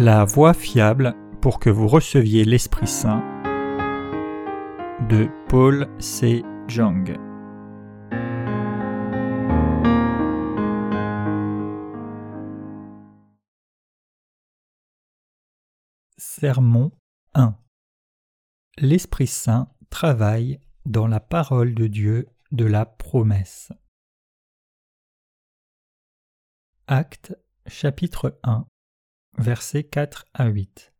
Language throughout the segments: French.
La voie fiable pour que vous receviez l'Esprit Saint de Paul C. Jung. Sermon 1 L'Esprit Saint travaille dans la parole de Dieu de la promesse. Acte chapitre 1 versets 4 à 8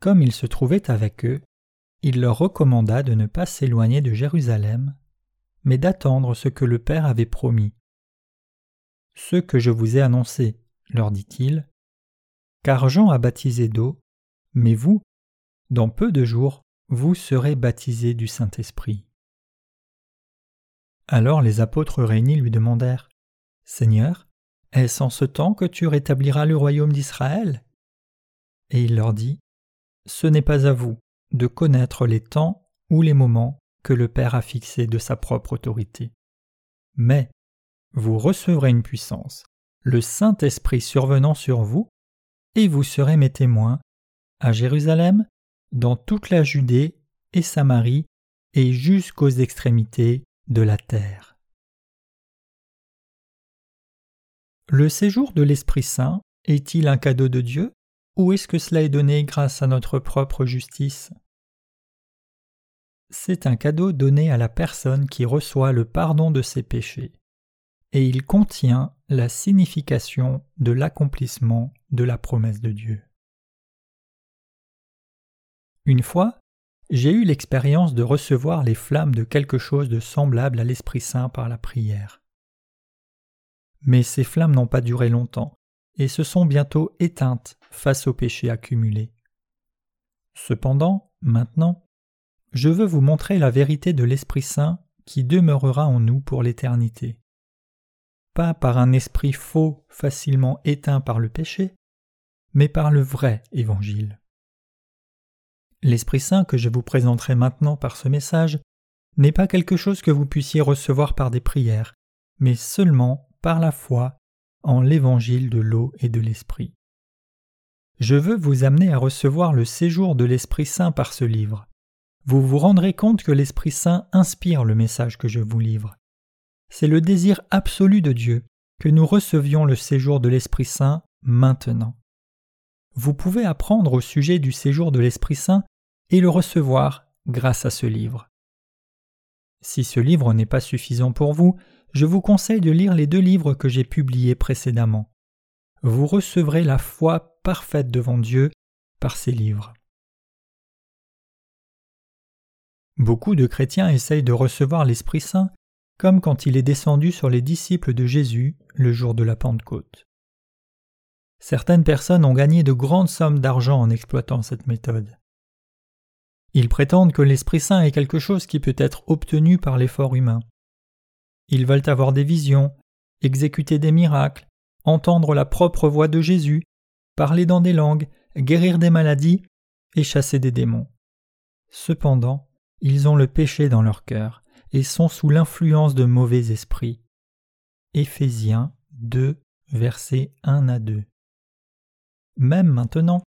Comme il se trouvait avec eux, il leur recommanda de ne pas s'éloigner de Jérusalem, mais d'attendre ce que le Père avait promis. Ce que je vous ai annoncé, leur dit-il, car Jean a baptisé d'eau, mais vous, dans peu de jours, vous serez baptisés du Saint-Esprit. Alors les apôtres réunis lui demandèrent Seigneur, est-ce en ce temps que tu rétabliras le royaume d'Israël? Et il leur dit Ce n'est pas à vous de connaître les temps ou les moments que le Père a fixés de sa propre autorité. Mais vous recevrez une puissance, le Saint-Esprit survenant sur vous, et vous serez mes témoins à Jérusalem, dans toute la Judée et Samarie, et jusqu'aux extrémités de la terre. Le séjour de l'Esprit Saint est-il un cadeau de Dieu ou est-ce que cela est donné grâce à notre propre justice? C'est un cadeau donné à la personne qui reçoit le pardon de ses péchés, et il contient la signification de l'accomplissement de la promesse de Dieu. Une fois, j'ai eu l'expérience de recevoir les flammes de quelque chose de semblable à l'Esprit Saint par la prière. Mais ces flammes n'ont pas duré longtemps, et se sont bientôt éteintes face au péché accumulé. Cependant, maintenant, je veux vous montrer la vérité de l'Esprit Saint qui demeurera en nous pour l'éternité. Pas par un esprit faux facilement éteint par le péché, mais par le vrai Évangile. L'Esprit Saint que je vous présenterai maintenant par ce message n'est pas quelque chose que vous puissiez recevoir par des prières, mais seulement par la foi en l'évangile de l'eau et de l'esprit. Je veux vous amener à recevoir le séjour de l'Esprit Saint par ce livre. Vous vous rendrez compte que l'Esprit Saint inspire le message que je vous livre. C'est le désir absolu de Dieu que nous recevions le séjour de l'Esprit Saint maintenant. Vous pouvez apprendre au sujet du séjour de l'Esprit Saint et le recevoir grâce à ce livre. Si ce livre n'est pas suffisant pour vous, je vous conseille de lire les deux livres que j'ai publiés précédemment. Vous recevrez la foi parfaite devant Dieu par ces livres. Beaucoup de chrétiens essayent de recevoir l'Esprit Saint comme quand il est descendu sur les disciples de Jésus le jour de la Pentecôte. Certaines personnes ont gagné de grandes sommes d'argent en exploitant cette méthode. Ils prétendent que l'Esprit Saint est quelque chose qui peut être obtenu par l'effort humain. Ils veulent avoir des visions, exécuter des miracles, entendre la propre voix de Jésus, parler dans des langues, guérir des maladies et chasser des démons. Cependant, ils ont le péché dans leur cœur et sont sous l'influence de mauvais esprits. Éphésiens 2, versets 1 à 2. Même maintenant,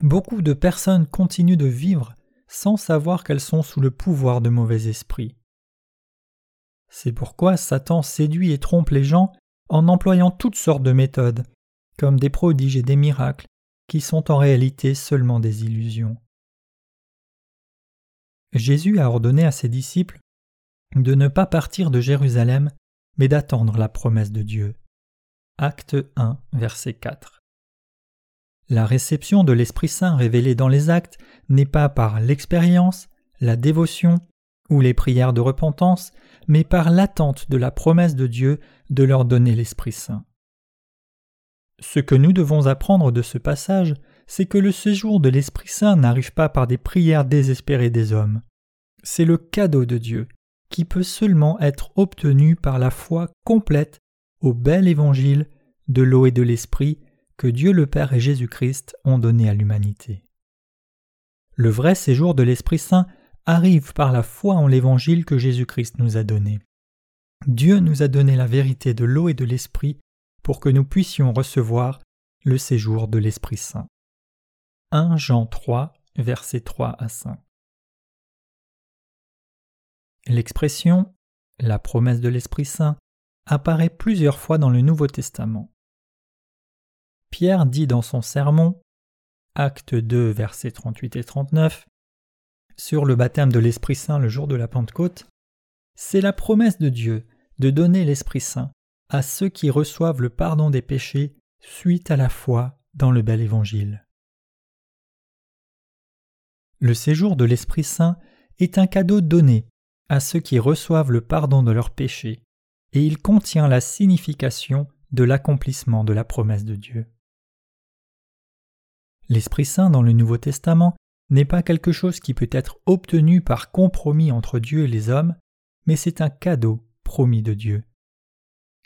beaucoup de personnes continuent de vivre sans savoir qu'elles sont sous le pouvoir de mauvais esprits. C'est pourquoi Satan séduit et trompe les gens en employant toutes sortes de méthodes, comme des prodiges et des miracles, qui sont en réalité seulement des illusions. Jésus a ordonné à ses disciples de ne pas partir de Jérusalem, mais d'attendre la promesse de Dieu. Acte 1, verset 4. La réception de l'Esprit Saint révélée dans les actes n'est pas par l'expérience, la dévotion ou les prières de repentance, mais par l'attente de la promesse de Dieu de leur donner l'Esprit Saint. Ce que nous devons apprendre de ce passage, c'est que le séjour de l'Esprit Saint n'arrive pas par des prières désespérées des hommes. C'est le cadeau de Dieu, qui peut seulement être obtenu par la foi complète au bel évangile de l'eau et de l'Esprit que Dieu le Père et Jésus-Christ ont donné à l'humanité. Le vrai séjour de l'Esprit Saint arrive par la foi en l'Évangile que Jésus-Christ nous a donné. Dieu nous a donné la vérité de l'eau et de l'Esprit pour que nous puissions recevoir le séjour de l'Esprit Saint. 1 Jean 3, versets 3 à 5. L'expression la promesse de l'Esprit Saint apparaît plusieurs fois dans le Nouveau Testament. Pierre dit dans son sermon, acte 2, versets 38 et 39, sur le baptême de l'Esprit Saint le jour de la Pentecôte, c'est la promesse de Dieu de donner l'Esprit Saint à ceux qui reçoivent le pardon des péchés suite à la foi dans le bel évangile. Le séjour de l'Esprit Saint est un cadeau donné à ceux qui reçoivent le pardon de leurs péchés, et il contient la signification de l'accomplissement de la promesse de Dieu. L'Esprit Saint dans le Nouveau Testament n'est pas quelque chose qui peut être obtenu par compromis entre Dieu et les hommes, mais c'est un cadeau promis de Dieu.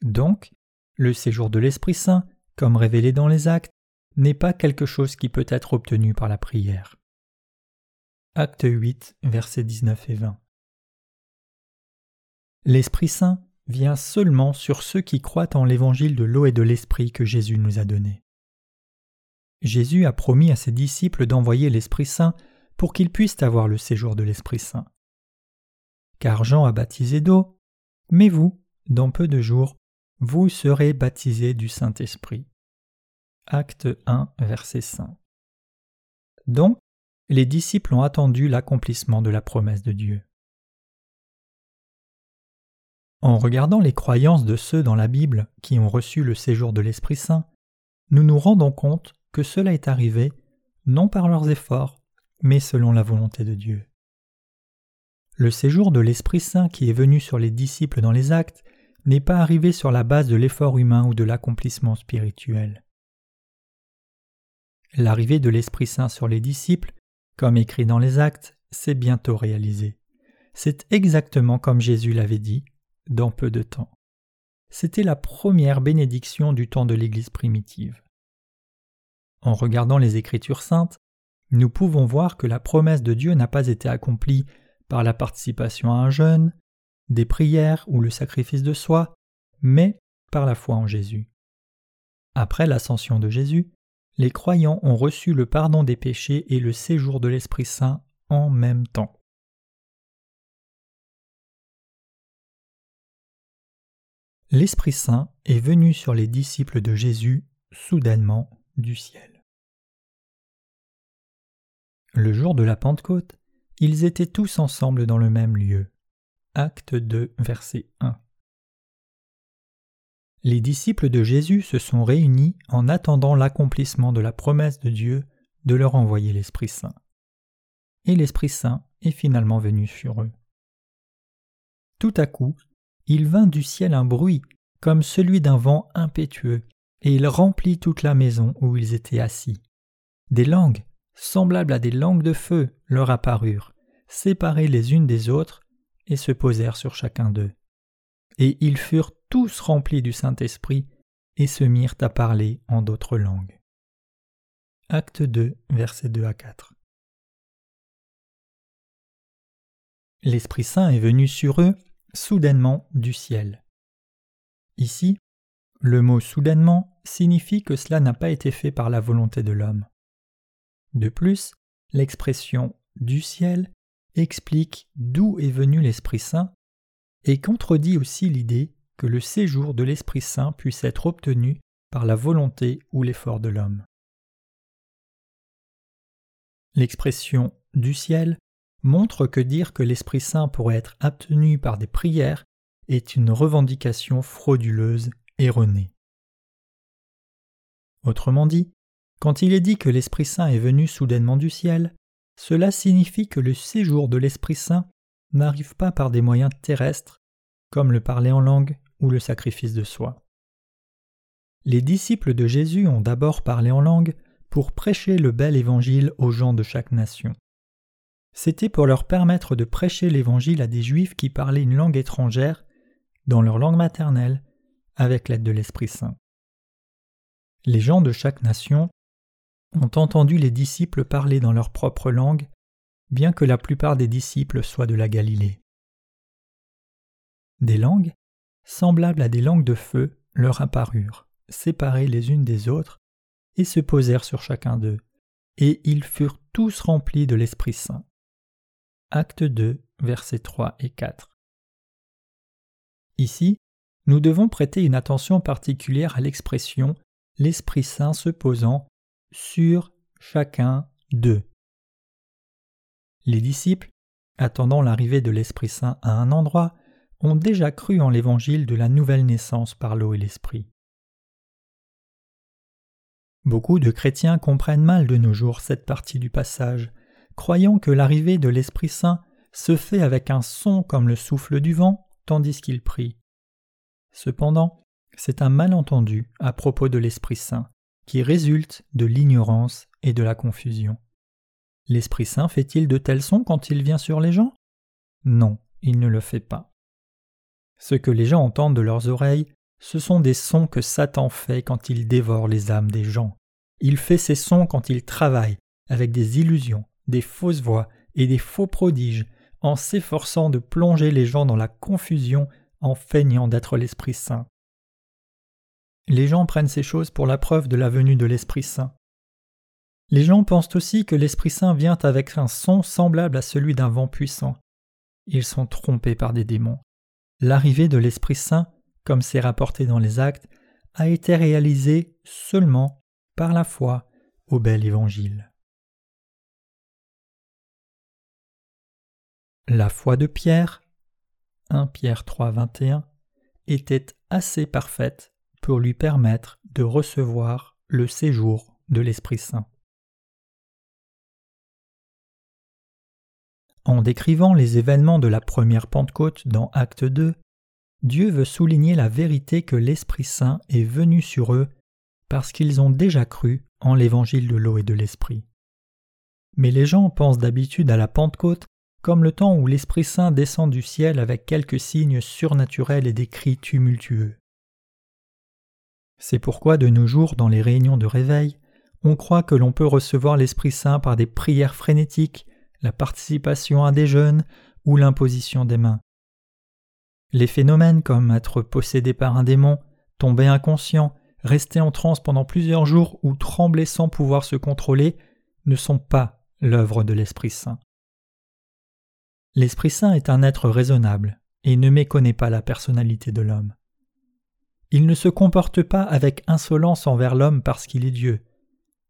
Donc, le séjour de l'Esprit Saint, comme révélé dans les actes, n'est pas quelque chose qui peut être obtenu par la prière. Acte 8, versets 19 et 20. L'Esprit Saint vient seulement sur ceux qui croient en l'évangile de l'eau et de l'Esprit que Jésus nous a donné. Jésus a promis à ses disciples d'envoyer l'Esprit Saint pour qu'ils puissent avoir le séjour de l'Esprit Saint. Car Jean a baptisé d'eau, mais vous, dans peu de jours, vous serez baptisés du Saint-Esprit. Acte 1, verset 5. Donc, les disciples ont attendu l'accomplissement de la promesse de Dieu. En regardant les croyances de ceux dans la Bible qui ont reçu le séjour de l'Esprit Saint, nous nous rendons compte cela est arrivé non par leurs efforts, mais selon la volonté de Dieu. Le séjour de l'Esprit Saint qui est venu sur les disciples dans les actes n'est pas arrivé sur la base de l'effort humain ou de l'accomplissement spirituel. L'arrivée de l'Esprit Saint sur les disciples, comme écrit dans les actes, s'est bientôt réalisée. C'est exactement comme Jésus l'avait dit, dans peu de temps. C'était la première bénédiction du temps de l'Église primitive. En regardant les Écritures saintes, nous pouvons voir que la promesse de Dieu n'a pas été accomplie par la participation à un jeûne, des prières ou le sacrifice de soi, mais par la foi en Jésus. Après l'ascension de Jésus, les croyants ont reçu le pardon des péchés et le séjour de l'Esprit Saint en même temps. L'Esprit Saint est venu sur les disciples de Jésus soudainement du ciel. Le jour de la Pentecôte, ils étaient tous ensemble dans le même lieu. Acte 2, verset 1. Les disciples de Jésus se sont réunis en attendant l'accomplissement de la promesse de Dieu de leur envoyer l'Esprit Saint. Et l'Esprit Saint est finalement venu sur eux. Tout à coup, il vint du ciel un bruit comme celui d'un vent impétueux, et il remplit toute la maison où ils étaient assis. Des langues semblables à des langues de feu, leur apparurent, séparées les unes des autres, et se posèrent sur chacun d'eux. Et ils furent tous remplis du Saint-Esprit, et se mirent à parler en d'autres langues. Acte 2, versets 2 à 4. L'Esprit Saint est venu sur eux soudainement du ciel. Ici, le mot soudainement signifie que cela n'a pas été fait par la volonté de l'homme. De plus, l'expression du ciel explique d'où est venu l'Esprit Saint et contredit aussi l'idée que le séjour de l'Esprit Saint puisse être obtenu par la volonté ou l'effort de l'homme. L'expression du ciel montre que dire que l'Esprit Saint pourrait être obtenu par des prières est une revendication frauduleuse erronée. Autrement dit, quand il est dit que l'Esprit Saint est venu soudainement du ciel, cela signifie que le séjour de l'Esprit Saint n'arrive pas par des moyens terrestres, comme le parler en langue ou le sacrifice de soi. Les disciples de Jésus ont d'abord parlé en langue pour prêcher le bel évangile aux gens de chaque nation. C'était pour leur permettre de prêcher l'évangile à des juifs qui parlaient une langue étrangère, dans leur langue maternelle, avec l'aide de l'Esprit Saint. Les gens de chaque nation ont entendu les disciples parler dans leur propre langue, bien que la plupart des disciples soient de la Galilée. Des langues, semblables à des langues de feu, leur apparurent, séparées les unes des autres, et se posèrent sur chacun d'eux, et ils furent tous remplis de l'Esprit Saint. Acte 2, versets 3 et 4. Ici, nous devons prêter une attention particulière à l'expression l'Esprit Saint se posant sur chacun d'eux. Les disciples, attendant l'arrivée de l'Esprit Saint à un endroit, ont déjà cru en l'évangile de la nouvelle naissance par l'eau et l'Esprit. Beaucoup de chrétiens comprennent mal de nos jours cette partie du passage, croyant que l'arrivée de l'Esprit Saint se fait avec un son comme le souffle du vent, tandis qu'il prie. Cependant, c'est un malentendu à propos de l'Esprit Saint, qui résulte de l'ignorance et de la confusion. L'Esprit Saint fait-il de tels sons quand il vient sur les gens? Non, il ne le fait pas. Ce que les gens entendent de leurs oreilles, ce sont des sons que Satan fait quand il dévore les âmes des gens. Il fait ces sons quand il travaille avec des illusions, des fausses voix et des faux prodiges, en s'efforçant de plonger les gens dans la confusion en feignant d'être l'Esprit Saint. Les gens prennent ces choses pour la preuve de la venue de l'Esprit Saint. Les gens pensent aussi que l'Esprit Saint vient avec un son semblable à celui d'un vent puissant. Ils sont trompés par des démons. L'arrivée de l'Esprit Saint, comme c'est rapporté dans les actes, a été réalisée seulement par la foi au bel évangile. La foi de Pierre, 1 Pierre 3, 21, était assez parfaite pour lui permettre de recevoir le séjour de l'Esprit Saint. En décrivant les événements de la première Pentecôte dans Acte 2, Dieu veut souligner la vérité que l'Esprit Saint est venu sur eux parce qu'ils ont déjà cru en l'évangile de l'eau et de l'Esprit. Mais les gens pensent d'habitude à la Pentecôte comme le temps où l'Esprit Saint descend du ciel avec quelques signes surnaturels et des cris tumultueux. C'est pourquoi de nos jours, dans les réunions de réveil, on croit que l'on peut recevoir l'Esprit Saint par des prières frénétiques, la participation à des jeûnes ou l'imposition des mains. Les phénomènes comme être possédé par un démon, tomber inconscient, rester en transe pendant plusieurs jours ou trembler sans pouvoir se contrôler ne sont pas l'œuvre de l'Esprit Saint. L'Esprit Saint est un être raisonnable et ne méconnaît pas la personnalité de l'homme. Il ne se comporte pas avec insolence envers l'homme parce qu'il est Dieu.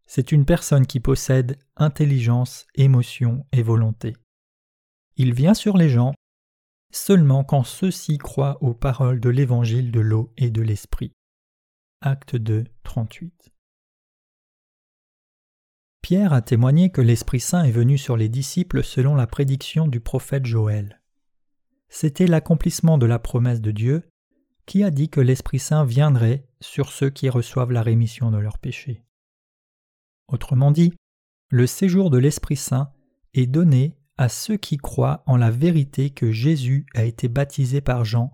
C'est une personne qui possède intelligence, émotion et volonté. Il vient sur les gens seulement quand ceux-ci croient aux paroles de l'évangile de l'eau et de l'esprit. Acte 2, 38. Pierre a témoigné que l'Esprit Saint est venu sur les disciples selon la prédiction du prophète Joël. C'était l'accomplissement de la promesse de Dieu qui a dit que l'Esprit Saint viendrait sur ceux qui reçoivent la rémission de leurs péchés? Autrement dit, le séjour de l'Esprit Saint est donné à ceux qui croient en la vérité que Jésus a été baptisé par Jean,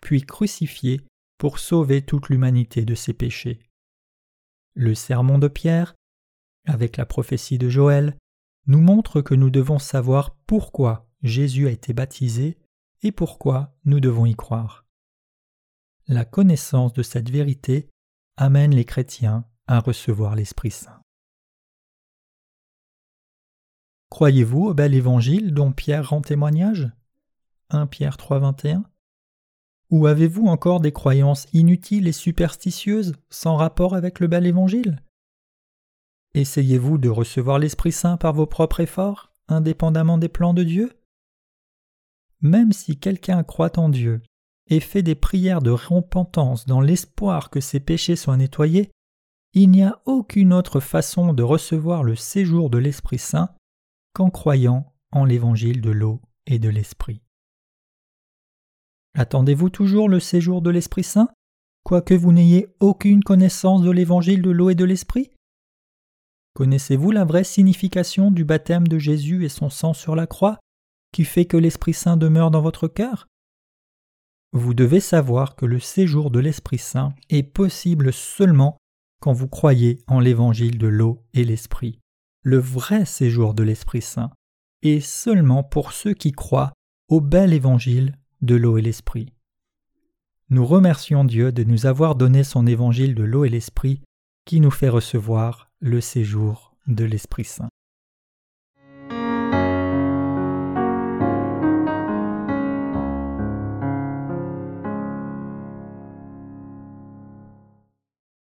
puis crucifié pour sauver toute l'humanité de ses péchés. Le sermon de Pierre avec la prophétie de Joël, nous montre que nous devons savoir pourquoi Jésus a été baptisé et pourquoi nous devons y croire. La connaissance de cette vérité amène les chrétiens à recevoir l'Esprit Saint. Croyez-vous au bel évangile dont Pierre rend témoignage? 1 Pierre 3.21 Ou avez-vous encore des croyances inutiles et superstitieuses sans rapport avec le bel évangile? Essayez-vous de recevoir l'Esprit Saint par vos propres efforts, indépendamment des plans de Dieu? Même si quelqu'un croit en Dieu et fait des prières de repentance dans l'espoir que ses péchés soient nettoyés, il n'y a aucune autre façon de recevoir le séjour de l'Esprit Saint qu'en croyant en l'évangile de l'eau et de l'Esprit. Attendez-vous toujours le séjour de l'Esprit Saint, quoique vous n'ayez aucune connaissance de l'évangile de l'eau et de l'Esprit? Connaissez-vous la vraie signification du baptême de Jésus et son sang sur la croix, qui fait que l'Esprit Saint demeure dans votre cœur? Vous devez savoir que le séjour de l'Esprit Saint est possible seulement quand vous croyez en l'évangile de l'eau et l'Esprit, le vrai séjour de l'Esprit Saint, et seulement pour ceux qui croient au bel évangile de l'eau et l'Esprit. Nous remercions Dieu de nous avoir donné son évangile de l'eau et l'Esprit qui nous fait recevoir le séjour de l'Esprit Saint.